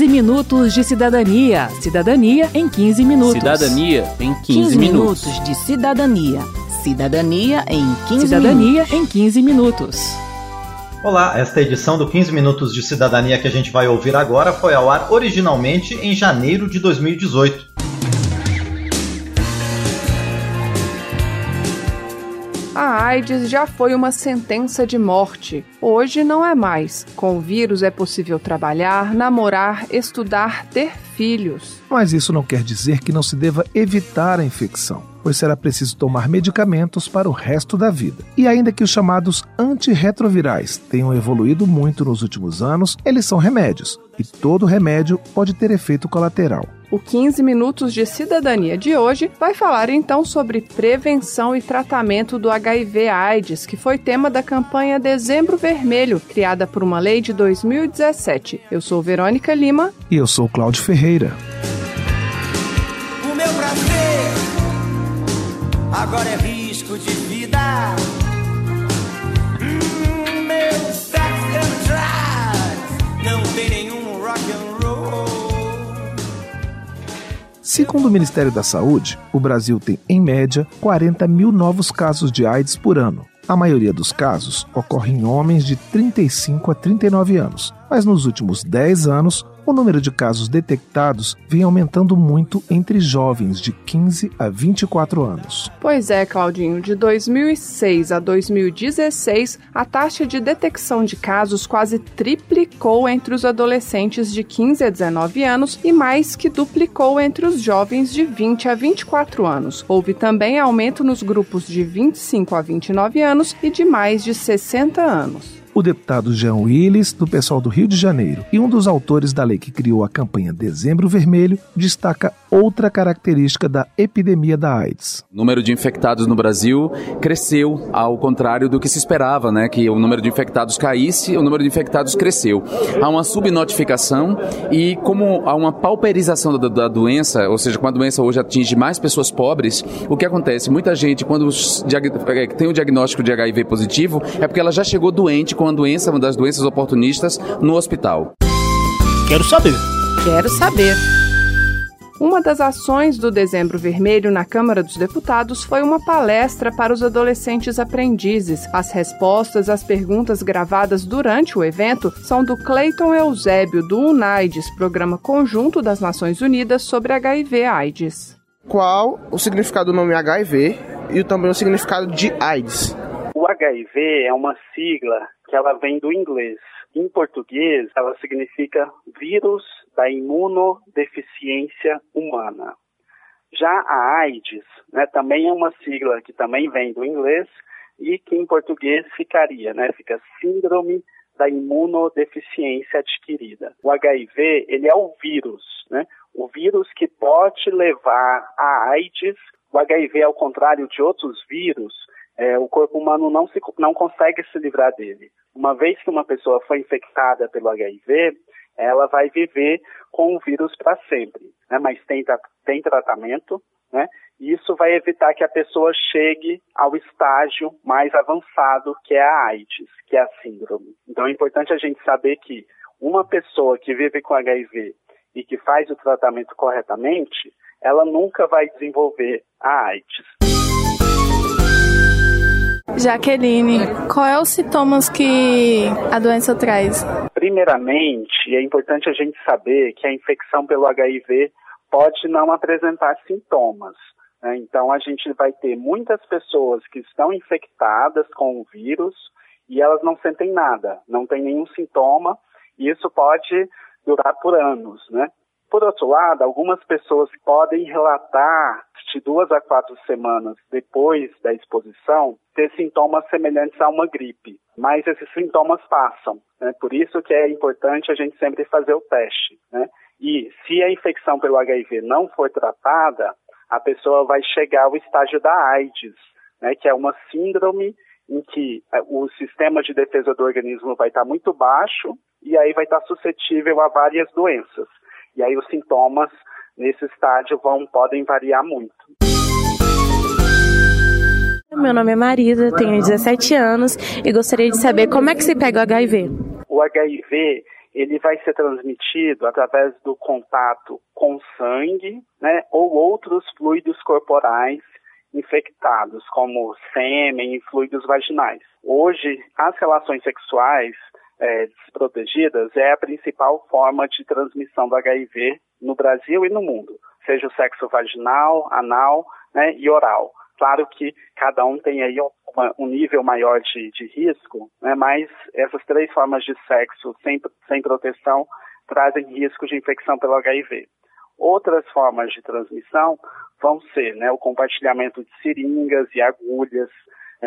15 minutos de cidadania. Cidadania em 15 minutos. Cidadania em 15, 15 minutos. minutos de cidadania. Cidadania em 15 Cidadania minutos. em 15 minutos. Olá, esta edição do 15 Minutos de Cidadania que a gente vai ouvir agora foi ao ar originalmente em janeiro de 2018. A AIDS já foi uma sentença de morte. Hoje não é mais. Com o vírus é possível trabalhar, namorar, estudar, ter filhos. Mas isso não quer dizer que não se deva evitar a infecção, pois será preciso tomar medicamentos para o resto da vida. E ainda que os chamados antirretrovirais tenham evoluído muito nos últimos anos, eles são remédios, e todo remédio pode ter efeito colateral. O 15 Minutos de Cidadania de hoje vai falar então sobre prevenção e tratamento do HIV/AIDS, que foi tema da campanha Dezembro Vermelho, criada por uma lei de 2017. Eu sou Verônica Lima. E eu sou Cláudio Ferreira. O meu prazer agora é risco de vida. Segundo o Ministério da Saúde, o Brasil tem, em média, 40 mil novos casos de AIDS por ano. A maioria dos casos ocorre em homens de 35 a 39 anos, mas nos últimos 10 anos, o número de casos detectados vem aumentando muito entre jovens de 15 a 24 anos. Pois é, Claudinho, de 2006 a 2016, a taxa de detecção de casos quase triplicou entre os adolescentes de 15 a 19 anos e mais que duplicou entre os jovens de 20 a 24 anos. Houve também aumento nos grupos de 25 a 29 anos e de mais de 60 anos. O deputado Jean Willis, do pessoal do Rio de Janeiro, e um dos autores da lei que criou a campanha Dezembro Vermelho, destaca outra característica da epidemia da AIDS. O número de infectados no Brasil cresceu, ao contrário do que se esperava, né? Que o número de infectados caísse, o número de infectados cresceu. Há uma subnotificação e como há uma pauperização da, da doença, ou seja, como a doença hoje atinge mais pessoas pobres, o que acontece? Muita gente, quando tem o diagnóstico de HIV positivo, é porque ela já chegou doente com a doença, uma das doenças oportunistas, no hospital. Quero saber. Quero saber. Uma das ações do Dezembro Vermelho na Câmara dos Deputados foi uma palestra para os adolescentes aprendizes. As respostas às perguntas gravadas durante o evento são do Cleiton Eusébio, do UNAIDS, Programa Conjunto das Nações Unidas sobre HIV-AIDS. Qual o significado do nome HIV e também o significado de AIDS? O HIV é uma sigla que ela vem do inglês. Em português, ela significa vírus da imunodeficiência humana. Já a AIDS, né, também é uma sigla que também vem do inglês e que em português ficaria, né, fica síndrome da imunodeficiência adquirida. O HIV, ele é o vírus, né, o vírus que pode levar a AIDS. O HIV, ao contrário de outros vírus, é, o corpo humano não, se, não consegue se livrar dele. Uma vez que uma pessoa foi infectada pelo HIV, ela vai viver com o vírus para sempre, né? mas tem, tem tratamento, né? e isso vai evitar que a pessoa chegue ao estágio mais avançado, que é a AIDS, que é a síndrome. Então é importante a gente saber que uma pessoa que vive com HIV e que faz o tratamento corretamente, ela nunca vai desenvolver a AIDS. Jaqueline, qual é os sintomas que a doença traz? Primeiramente, é importante a gente saber que a infecção pelo HIV pode não apresentar sintomas. Né? Então, a gente vai ter muitas pessoas que estão infectadas com o vírus e elas não sentem nada, não tem nenhum sintoma, e isso pode durar por anos, né? Por outro lado, algumas pessoas podem relatar de duas a quatro semanas depois da exposição ter sintomas semelhantes a uma gripe, mas esses sintomas passam. Né? Por isso que é importante a gente sempre fazer o teste. Né? E se a infecção pelo HIV não for tratada, a pessoa vai chegar ao estágio da AIDS, né? que é uma síndrome em que o sistema de defesa do organismo vai estar muito baixo e aí vai estar suscetível a várias doenças. E aí os sintomas nesse estágio vão, podem variar muito. Meu nome é Marisa, tenho 17 anos e gostaria de saber como é que se pega o HIV. O HIV, ele vai ser transmitido através do contato com sangue, né, ou outros fluidos corporais infectados, como sêmen e fluidos vaginais. Hoje, as relações sexuais é, desprotegidas é a principal forma de transmissão do HIV no Brasil e no mundo, seja o sexo vaginal, anal né, e oral. Claro que cada um tem aí um nível maior de, de risco, né, mas essas três formas de sexo sem, sem proteção trazem risco de infecção pelo HIV. Outras formas de transmissão vão ser né, o compartilhamento de seringas e agulhas,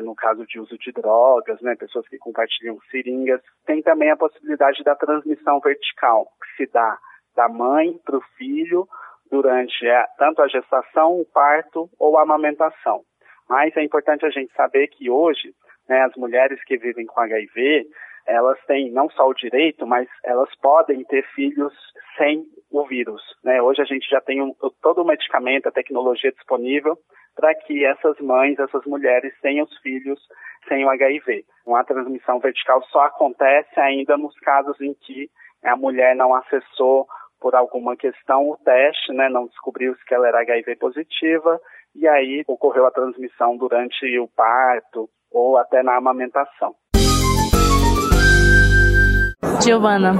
no caso de uso de drogas, né, pessoas que compartilham seringas. Tem também a possibilidade da transmissão vertical, que se dá da mãe para o filho durante tanto a gestação, o parto ou a amamentação. Mas é importante a gente saber que hoje, né, as mulheres que vivem com HIV, elas têm não só o direito, mas elas podem ter filhos sem o vírus. Né? Hoje a gente já tem um, todo o medicamento, a tecnologia disponível para que essas mães, essas mulheres tenham os filhos sem o HIV. Uma transmissão vertical só acontece ainda nos casos em que a mulher não acessou por alguma questão o teste, né, não descobriu que ela era HIV positiva e aí ocorreu a transmissão durante o parto ou até na amamentação. Giovana,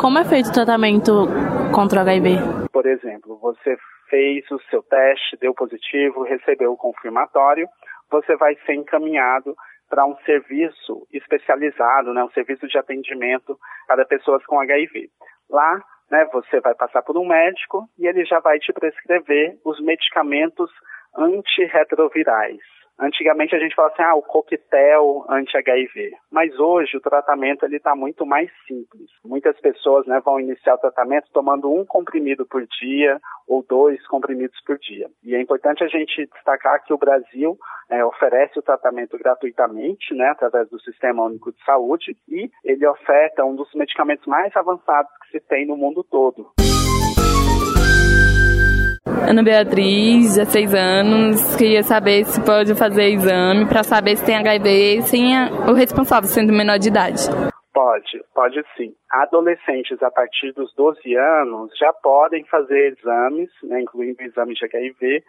como é feito o tratamento contra o HIV? Por exemplo, você fez o seu teste, deu positivo, recebeu o confirmatório, você vai ser encaminhado para um serviço especializado, né, um serviço de atendimento para pessoas com HIV. Lá, né, você vai passar por um médico e ele já vai te prescrever os medicamentos antirretrovirais. Antigamente a gente falava assim, ah, o coquetel anti-HIV. Mas hoje o tratamento ele está muito mais simples. Muitas pessoas né, vão iniciar o tratamento tomando um comprimido por dia ou dois comprimidos por dia. E é importante a gente destacar que o Brasil é, oferece o tratamento gratuitamente, né, através do Sistema Único de Saúde, e ele oferta um dos medicamentos mais avançados que se tem no mundo todo. Ana Beatriz, 16 anos, queria saber se pode fazer exame para saber se tem HIV sem o responsável sendo menor de idade. Pode, pode sim. Adolescentes a partir dos 12 anos já podem fazer exames, né, incluindo exames de HIV,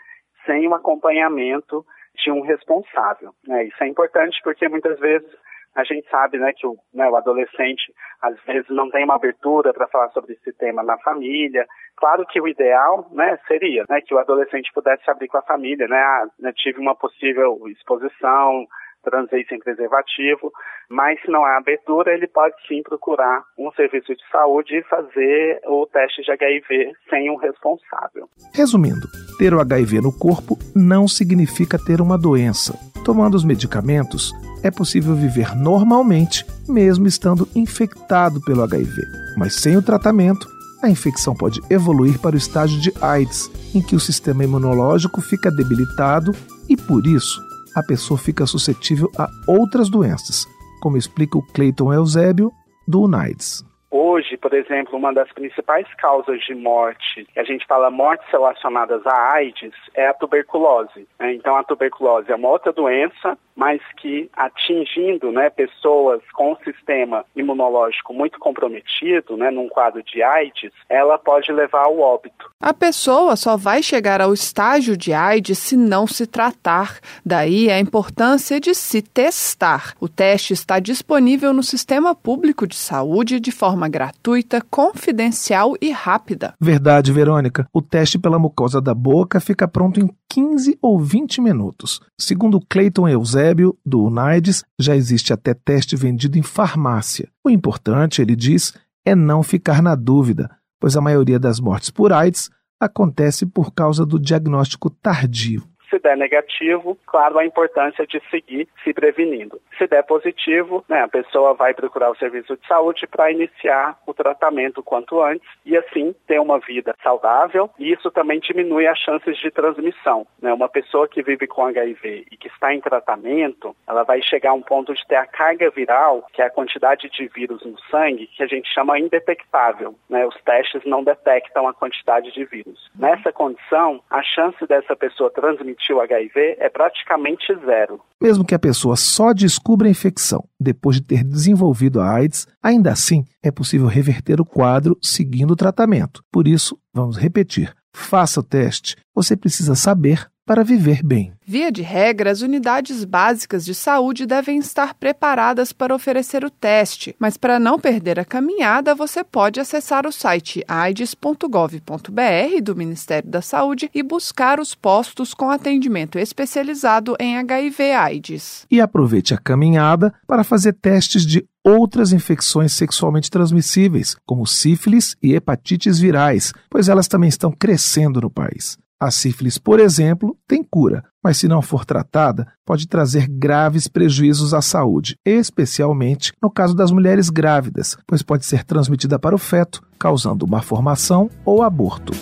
sem o acompanhamento de um responsável. Né? Isso é importante porque muitas vezes a gente sabe né, que o, né, o adolescente às vezes não tem uma abertura para falar sobre esse tema na família. Claro que o ideal né, seria né, que o adolescente pudesse abrir com a família. Né, ah, né, tive uma possível exposição, transei sem preservativo, mas se não há abertura, ele pode sim procurar um serviço de saúde e fazer o teste de HIV sem um responsável. Resumindo, ter o HIV no corpo não significa ter uma doença. Tomando os medicamentos, é possível viver normalmente, mesmo estando infectado pelo HIV. Mas sem o tratamento, a infecção pode evoluir para o estágio de AIDS, em que o sistema imunológico fica debilitado e, por isso, a pessoa fica suscetível a outras doenças, como explica o Clayton Eusébio, do UNAIDS. Hoje, por exemplo, uma das principais causas de morte, a gente fala mortes relacionadas à AIDS, é a tuberculose. Né? Então, a tuberculose é uma outra doença, mas que atingindo né, pessoas com o sistema imunológico muito comprometido, né, num quadro de AIDS, ela pode levar ao óbito. A pessoa só vai chegar ao estágio de AIDS se não se tratar. Daí a importância de se testar. O teste está disponível no Sistema Público de Saúde de forma forma gratuita, confidencial e rápida. Verdade, Verônica. O teste pela mucosa da boca fica pronto em 15 ou 20 minutos. Segundo Clayton Eusébio, do UNAIDS, já existe até teste vendido em farmácia. O importante, ele diz, é não ficar na dúvida, pois a maioria das mortes por AIDS acontece por causa do diagnóstico tardio. Se der negativo, claro, a importância de seguir se prevenindo. Se der positivo, né, a pessoa vai procurar o serviço de saúde para iniciar o tratamento quanto antes e assim ter uma vida saudável. E isso também diminui as chances de transmissão. Né? Uma pessoa que vive com HIV e que está em tratamento, ela vai chegar a um ponto de ter a carga viral, que é a quantidade de vírus no sangue, que a gente chama indetectável. Né? Os testes não detectam a quantidade de vírus. Nessa condição, a chance dessa pessoa transmitir o HIV é praticamente zero. Mesmo que a pessoa só descubra a infecção depois de ter desenvolvido a AIDS, ainda assim é possível reverter o quadro seguindo o tratamento. Por isso, vamos repetir: faça o teste. Você precisa saber para viver bem. Via de regra, as unidades básicas de saúde devem estar preparadas para oferecer o teste, mas para não perder a caminhada, você pode acessar o site aids.gov.br do Ministério da Saúde e buscar os postos com atendimento especializado em HIV/AIDS. E aproveite a caminhada para fazer testes de outras infecções sexualmente transmissíveis, como sífilis e hepatites virais, pois elas também estão crescendo no país. A sífilis, por exemplo, tem cura, mas se não for tratada, pode trazer graves prejuízos à saúde, especialmente no caso das mulheres grávidas, pois pode ser transmitida para o feto, causando uma formação ou aborto.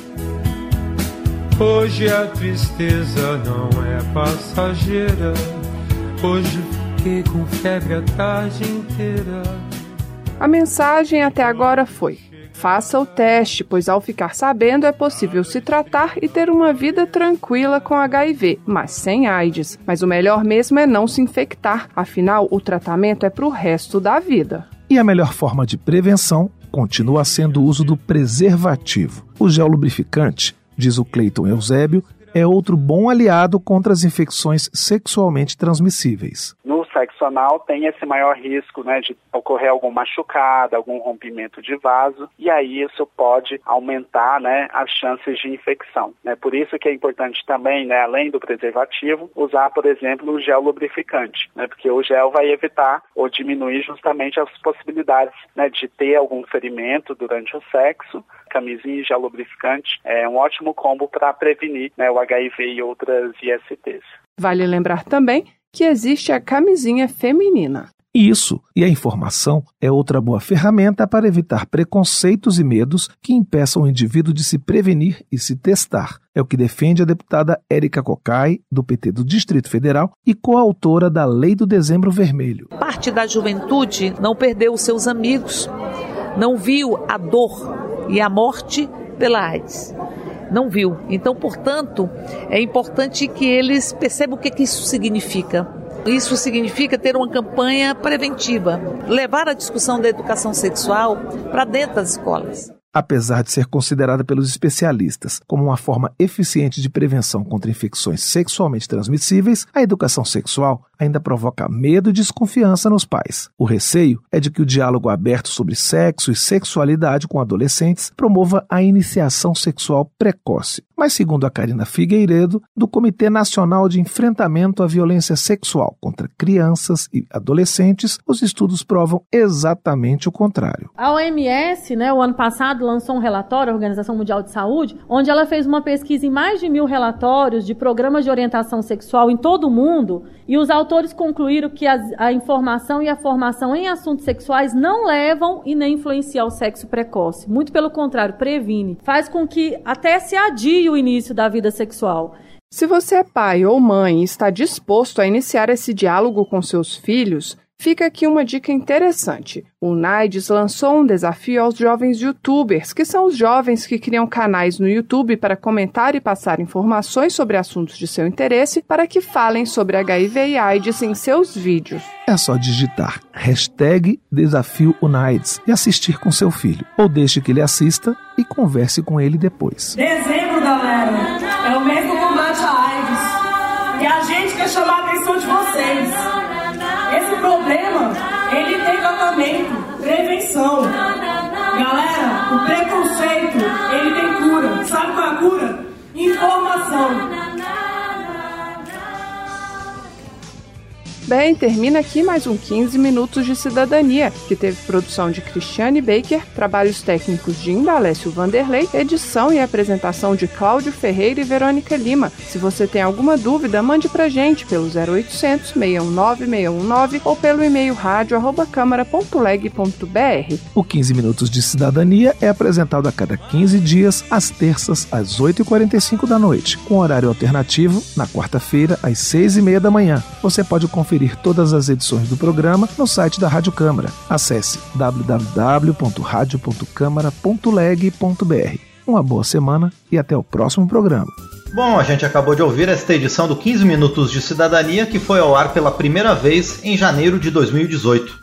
Hoje a tristeza não é passageira. Hoje fiquei com febre a tarde inteira. A mensagem até agora foi: faça o teste, pois ao ficar sabendo é possível se tratar e ter uma vida tranquila com HIV, mas sem AIDS. Mas o melhor mesmo é não se infectar, afinal, o tratamento é para o resto da vida. E a melhor forma de prevenção continua sendo o uso do preservativo. O gel lubrificante, diz o Cleiton Eusébio, é outro bom aliado contra as infecções sexualmente transmissíveis. No sexo anal tem esse maior risco né, de ocorrer algum machucado, algum rompimento de vaso, e aí isso pode aumentar né, as chances de infecção. Né? Por isso que é importante também, né, além do preservativo, usar, por exemplo, o gel lubrificante, né, porque o gel vai evitar ou diminuir justamente as possibilidades né, de ter algum ferimento durante o sexo. Camisinha e gel lubrificante é um ótimo combo para prevenir né, o HIV e outras ISTs. Vale lembrar também que existe a camisinha feminina. Isso, e a informação é outra boa ferramenta para evitar preconceitos e medos que impeçam o indivíduo de se prevenir e se testar. É o que defende a deputada Érica Cocai, do PT do Distrito Federal e coautora da Lei do Dezembro Vermelho. Parte da juventude não perdeu os seus amigos, não viu a dor e a morte pela AIDS não viu. Então, portanto, é importante que eles percebam o que, que isso significa. Isso significa ter uma campanha preventiva, levar a discussão da educação sexual para dentro das escolas. Apesar de ser considerada pelos especialistas como uma forma eficiente de prevenção contra infecções sexualmente transmissíveis, a educação sexual ainda provoca medo e desconfiança nos pais. O receio é de que o diálogo aberto sobre sexo e sexualidade com adolescentes promova a iniciação sexual precoce. Mas, segundo a Karina Figueiredo, do Comitê Nacional de Enfrentamento à Violência Sexual contra Crianças e Adolescentes, os estudos provam exatamente o contrário. A OMS, né, o ano passado, lançou um relatório, a Organização Mundial de Saúde, onde ela fez uma pesquisa em mais de mil relatórios de programas de orientação sexual em todo o mundo, e os autores concluíram que a, a informação e a formação em assuntos sexuais não levam e nem influenciam o sexo precoce. Muito pelo contrário, previne. Faz com que até se adie o início da vida sexual. Se você é pai ou mãe e está disposto a iniciar esse diálogo com seus filhos, Fica aqui uma dica interessante. O Naides lançou um desafio aos jovens youtubers, que são os jovens que criam canais no YouTube para comentar e passar informações sobre assuntos de seu interesse para que falem sobre HIV e AIDS em seus vídeos. É só digitar hashtag Desafio Unides e assistir com seu filho. Ou deixe que ele assista e converse com ele depois. Dezembro, galera, é o mês do combate à AIDS. E a gente quer chamar a atenção de vocês. Esse problema, ele tem tratamento, prevenção. Galera, o preconceito, Bem, termina aqui mais um 15 Minutos de Cidadania, que teve produção de Cristiane Baker, trabalhos técnicos de Indalécio Vanderlei, edição e apresentação de Cláudio Ferreira e Verônica Lima. Se você tem alguma dúvida, mande pra gente pelo 0800 619 619 ou pelo e-mail rádio@câmara.leg.br. O 15 Minutos de Cidadania é apresentado a cada 15 dias, às terças, às 8h45 da noite, com horário alternativo, na quarta-feira, às 6h30 da manhã. Você pode conferir todas as edições do programa no site da Rádio Câmara. Acesse www.radio.câmara.leg.br. Uma boa semana e até o próximo programa. Bom, a gente acabou de ouvir esta edição do 15 Minutos de Cidadania, que foi ao ar pela primeira vez em janeiro de 2018.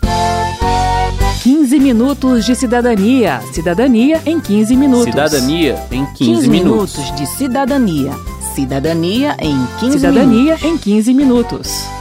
15 minutos de cidadania. Cidadania em 15 minutos. Cidadania em 15, 15 minutos. minutos de cidadania. Cidadania em 15 Cidadania minutos. em 15 minutos.